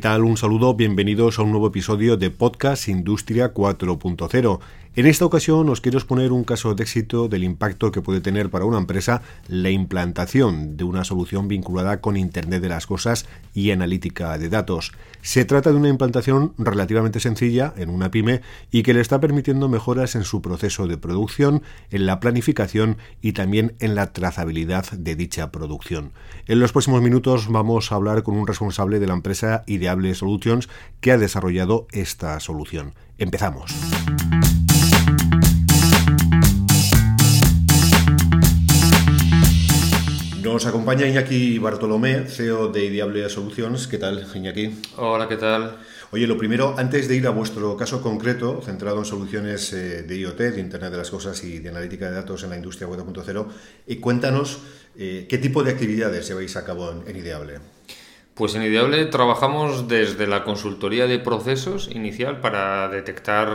¿Qué tal? Un saludo, bienvenidos a un nuevo episodio de Podcast Industria 4.0. En esta ocasión os quiero exponer un caso de éxito del impacto que puede tener para una empresa la implantación de una solución vinculada con Internet de las Cosas y analítica de datos. Se trata de una implantación relativamente sencilla en una pyme y que le está permitiendo mejoras en su proceso de producción, en la planificación y también en la trazabilidad de dicha producción. En los próximos minutos vamos a hablar con un responsable de la empresa Ideable Solutions que ha desarrollado esta solución. Empezamos. Nos acompaña Iñaki Bartolomé, CEO de Ideable Solutions. ¿Qué tal, Iñaki? Hola, ¿qué tal? Oye, lo primero, antes de ir a vuestro caso concreto, centrado en soluciones eh, de IoT, de Internet de las Cosas y de analítica de datos en la industria 4.0, eh, cuéntanos eh, qué tipo de actividades lleváis a cabo en, Ideable. Pues en Ideable trabajamos desde la consultoría de procesos inicial para detectar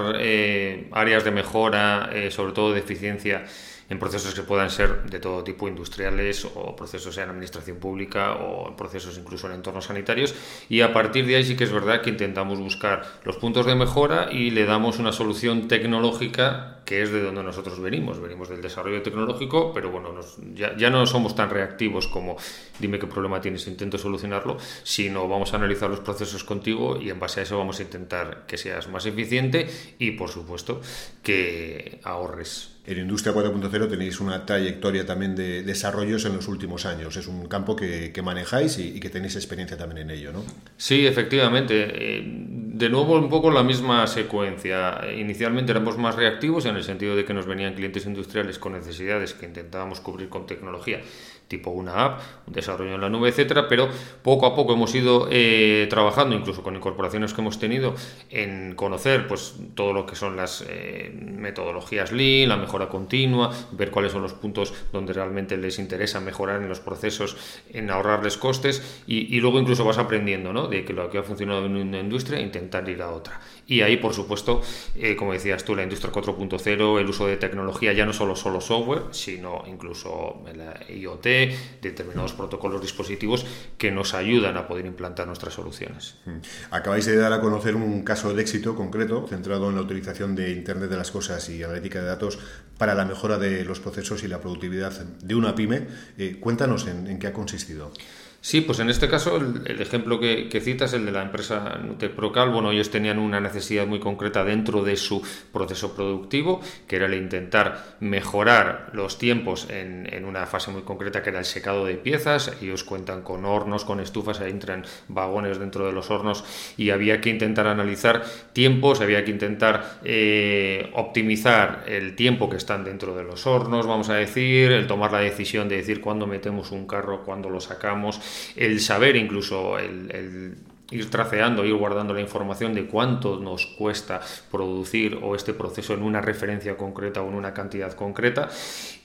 áreas de mejora, sobre todo de eficiencia en procesos que puedan ser de todo tipo, industriales o procesos en administración pública o procesos incluso en entornos sanitarios. Y a partir de ahí sí que es verdad que intentamos buscar los puntos de mejora y le damos una solución tecnológica que es de donde nosotros venimos. Venimos del desarrollo tecnológico, pero bueno, ya, ya, no somos tan reactivos como dime qué problema tienes, intento solucionarlo, sino vamos a analizar los procesos contigo y en base a eso vamos a intentar que seas más eficiente y por supuesto que ahorres en Industria 4.0 tenéis una trayectoria también de desarrollos en los últimos años. Es un campo que, manejáis y, que tenéis experiencia también en ello, ¿no? Sí, efectivamente. Eh, de nuevo, un poco la misma secuencia. Inicialmente éramos más reactivos en el sentido de que nos venían clientes industriales con necesidades que intentábamos cubrir con tecnología tipo una app, un desarrollo en la nube, etcétera, pero poco a poco hemos ido eh, trabajando, incluso con incorporaciones que hemos tenido, en conocer pues todo lo que son las eh, metodologías Lean, la mejora continua, ver cuáles son los puntos donde realmente les interesa mejorar en los procesos, en ahorrarles costes y, luego incluso vas aprendiendo ¿no? de que lo que ha funcionado en una industria, intentar ir otra. Y ahí, por supuesto, eh, como decías tú, la industria 4.0, el uso de tecnología, ya no solo, solo software, sino incluso la IoT, determinados protocolos dispositivos que nos ayudan a poder implantar nuestras soluciones. Mm. Acabáis de dar a conocer un caso de éxito concreto centrado en la utilización de Internet de las Cosas y analítica de datos para la mejora de los procesos y la productividad de una pyme. Eh, cuéntanos en qué ha consistido. Sí, pues en este caso el, ejemplo que, que, citas, el de la empresa Nuteprocal, bueno, ellos tenían una necesidad muy concreta dentro de su proceso productivo, que era el intentar mejorar los tiempos en, una fase muy concreta que era el secado de piezas. Ellos cuentan con hornos, con estufas, ahí entran vagones dentro de los hornos y había que intentar analizar tiempos, había que intentar eh, optimizar el tiempo que están dentro de los hornos, vamos a decir, el tomar la decisión de decir cuándo metemos un carro, cuándo lo sacamos el saber incluso, el, ir traceando, ir guardando la información de cuánto nos cuesta producir o este proceso en una referencia concreta o en una cantidad concreta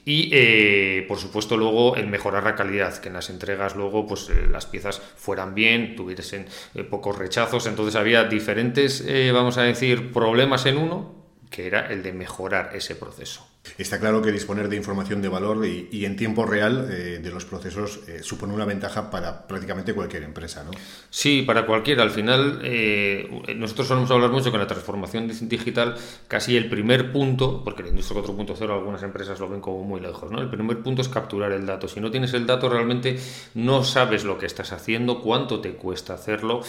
y eh, por supuesto luego el mejorar la calidad, que en las entregas luego pues eh, las piezas fueran bien, tuviesen eh, pocos rechazos, entonces había diferentes, vamos a decir, problemas en uno que era el de mejorar ese proceso. Está claro que disponer de información de valor y, en tiempo real eh, de los procesos eh, supone una ventaja para prácticamente cualquier empresa, ¿no? Sí, para cualquiera. Al final, eh, nosotros solemos hablar mucho que en la transformación digital, casi el primer punto, porque la industria 4.0 algunas empresas lo ven como muy lejos, ¿no? El primer punto es capturar el dato. Si no tienes el dato, realmente no sabes lo que estás haciendo, cuánto te cuesta hacerlo,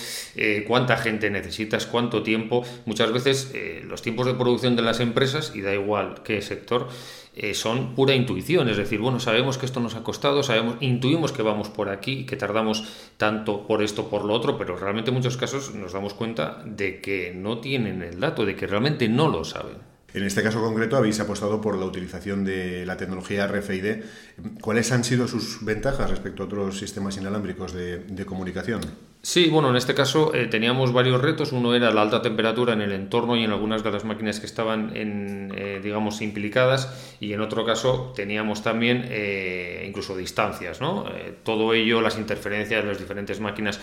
cuánta gente necesitas, cuánto tiempo. Muchas veces los tiempos de producción de las empresas, y da igual qué sector, eh, son pura intuición, es decir, bueno, sabemos que esto nos ha costado, sabemos, intuimos que vamos por aquí, que tardamos tanto por esto, por lo otro, pero realmente en muchos casos nos damos cuenta de que no tienen el dato, de que realmente no lo saben. En este caso concreto habéis apostado por la utilización de la tecnología RFID. ¿Cuáles han sido sus ventajas respecto a otros sistemas inalámbricos de, de comunicación? Sí, bueno, en este caso eh, teníamos varios retos. Uno era la alta temperatura en el entorno y en algunas de las máquinas que estaban, en, eh, digamos, implicadas. Y en otro caso teníamos también eh, incluso distancias. ¿no? todo ello, las interferencias de las diferentes máquinas,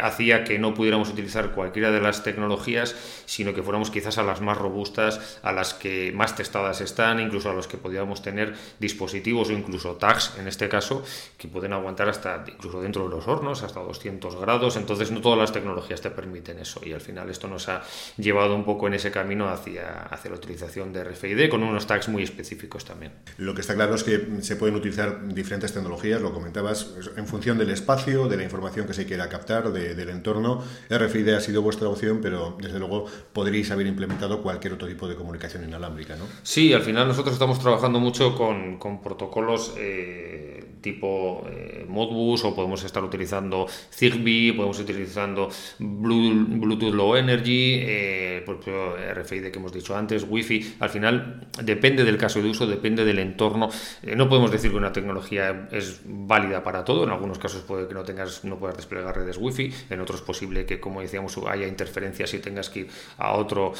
hacía que no pudiéramos utilizar cualquiera de las tecnologías, sino que fuéramos quizás a las más robustas, a las que más testadas están, incluso a los que podíamos tener dispositivos o incluso tags, en este caso, que pueden aguantar hasta, incluso dentro de los hornos, hasta 200 grados entonces no todas las tecnologías te permiten eso y al final esto nos ha llevado un poco en ese camino hacia, hacia la utilización de RFID con unos tags muy específicos también. Lo que está claro es que se pueden utilizar diferentes tecnologías, lo comentabas, en función del espacio, de la información que se quiera captar, del entorno. RFID ha sido vuestra opción, pero desde luego podríais haber implementado cualquier otro tipo de comunicación inalámbrica, ¿no? Sí, al final nosotros estamos trabajando mucho con, con protocolos eh, tipo eh, Modbus o podemos estar utilizando Zigbee, podemos utilizando Bluetooth Low Energy, eh, RFID que hemos dicho antes, Wi-Fi. Al final depende del caso de uso, depende del entorno. Eh, no podemos decir que una tecnología es válida para todo. En algunos casos puede que no tengas, no puedas desplegar redes Wi-Fi. En otros posible que, como decíamos, haya interferencias y tengas que ir a otro,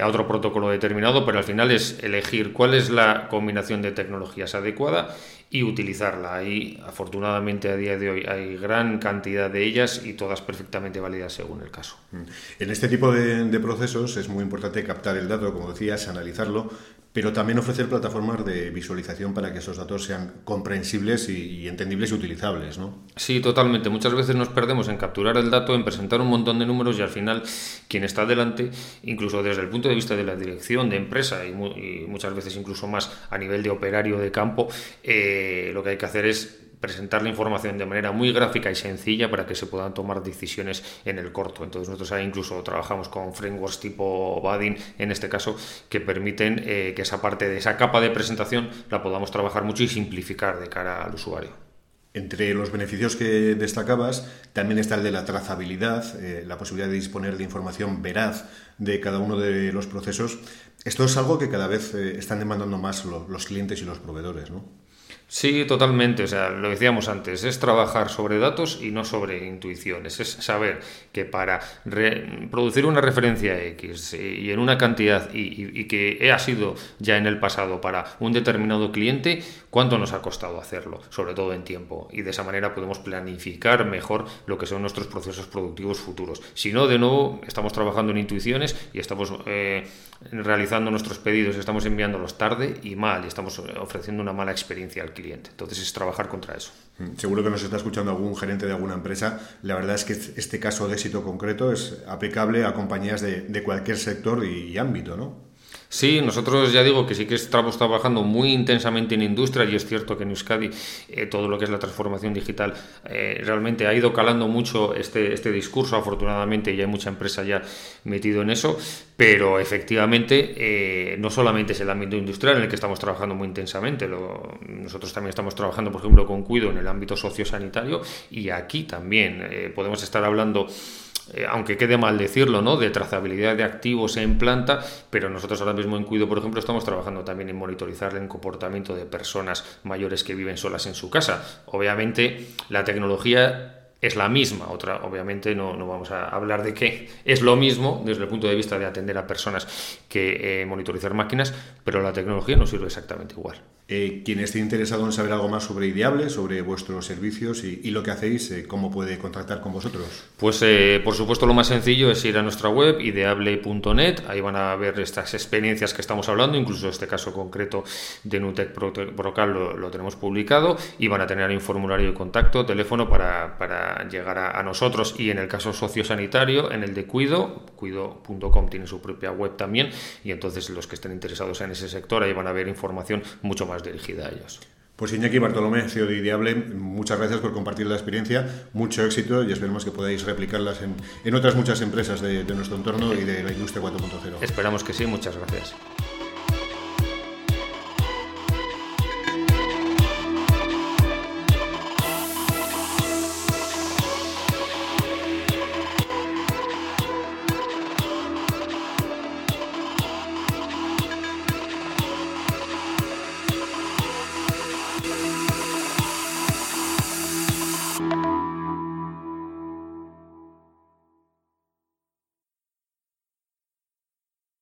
a otro protocolo determinado. Pero al final es elegir cuál es la combinación de tecnologías adecuada y utilizarla. Y afortunadamente a día de hoy hay gran cantidad de ellas y todas perfectamente válidas según el caso. Mm. En este tipo de, de procesos es muy importante captar el dato, como decías, analizarlo, pero también ofrecer plataformas de visualización para que esos datos sean comprensibles y, entendibles y utilizables, ¿no? Sí, totalmente. Muchas veces nos perdemos en capturar el dato, en presentar un montón de números y al final quien está delante, incluso desde el punto de vista de la dirección de empresa y, muchas veces incluso más a nivel de operario de campo, eh, lo que hay que hacer es presentar la información de manera muy gráfica y sencilla para que se puedan tomar decisiones en el corto. Entonces nosotros ahí incluso trabajamos con frameworks tipo Badin, en este caso, que permiten eh, que esa parte de esa capa de presentación la podamos trabajar mucho y simplificar de cara al usuario. Entre los beneficios que destacabas también está el de la trazabilidad, eh, la posibilidad de disponer de información veraz de cada uno de los procesos. Esto es algo que cada vez eh, están demandando más los clientes y los proveedores, ¿no? Sí, totalmente. O sea, lo decíamos antes, es trabajar sobre datos y no sobre intuiciones. Es saber que para producir una referencia X y en una cantidad y, que ha sido ya en el pasado para un determinado cliente, cuánto nos ha costado hacerlo, sobre todo en tiempo. Y de esa manera podemos planificar mejor lo que son nuestros procesos productivos futuros. Si no, de nuevo, estamos trabajando en intuiciones y estamos eh, realizando nuestros pedidos, estamos enviándolos tarde y mal, y estamos ofreciendo una mala experiencia al cliente cliente. Entonces es trabajar contra eso. Mm, seguro que nos está escuchando algún gerente de alguna empresa. La verdad es que este caso de éxito concreto es aplicable a compañías de, de cualquier sector y ámbito, ¿no? Sí, nosotros ya digo que sí que estamos trabajando muy intensamente en industria y es cierto que en Euskadi eh, todo lo que es la transformación digital eh, realmente ha ido calando mucho este, este discurso, afortunadamente, y hay mucha empresa ya metido en eso, pero efectivamente eh, no solamente es el ámbito industrial en el que estamos trabajando muy intensamente, nosotros también estamos trabajando, por ejemplo, con Cuido en el ámbito sociosanitario y aquí también podemos estar hablando eh, aunque quede mal decirlo, ¿no? de trazabilidad de activos en planta, pero nosotros ahora mismo en Cuido, por ejemplo, estamos trabajando también en monitorizar el comportamiento de personas mayores que viven solas en su casa. Obviamente, la tecnología es la misma. Otra, obviamente, no, no, vamos a hablar de que es lo mismo desde el punto de vista de atender a personas que eh, monitorizar máquinas, pero la tecnología no sirve exactamente igual. Eh, quien esté interesado en saber algo más sobre Ideable, sobre vuestros servicios y, lo que hacéis, eh, ¿cómo puede contactar con vosotros? Pues eh, por supuesto lo más sencillo es ir a nuestra web, ideable.net, ahí van a ver estas experiencias que estamos hablando, incluso este caso concreto de Nutec Brocal lo, tenemos publicado y van a tener un formulario de contacto, teléfono para, para llegar a, a, nosotros y en el caso sociosanitario, en el de Cuido, cuido.com tiene su propia web también y entonces los que estén interesados en ese sector ahí van a ver información mucho más dirigida a ellos. Pues Iñaki Bartolomé, CEO de Ideable, muchas gracias por compartir la experiencia, mucho éxito y esperemos que podáis replicarlas en, otras muchas empresas de, de nuestro entorno y de la industria 4.0. Esperamos que sí, muchas gracias.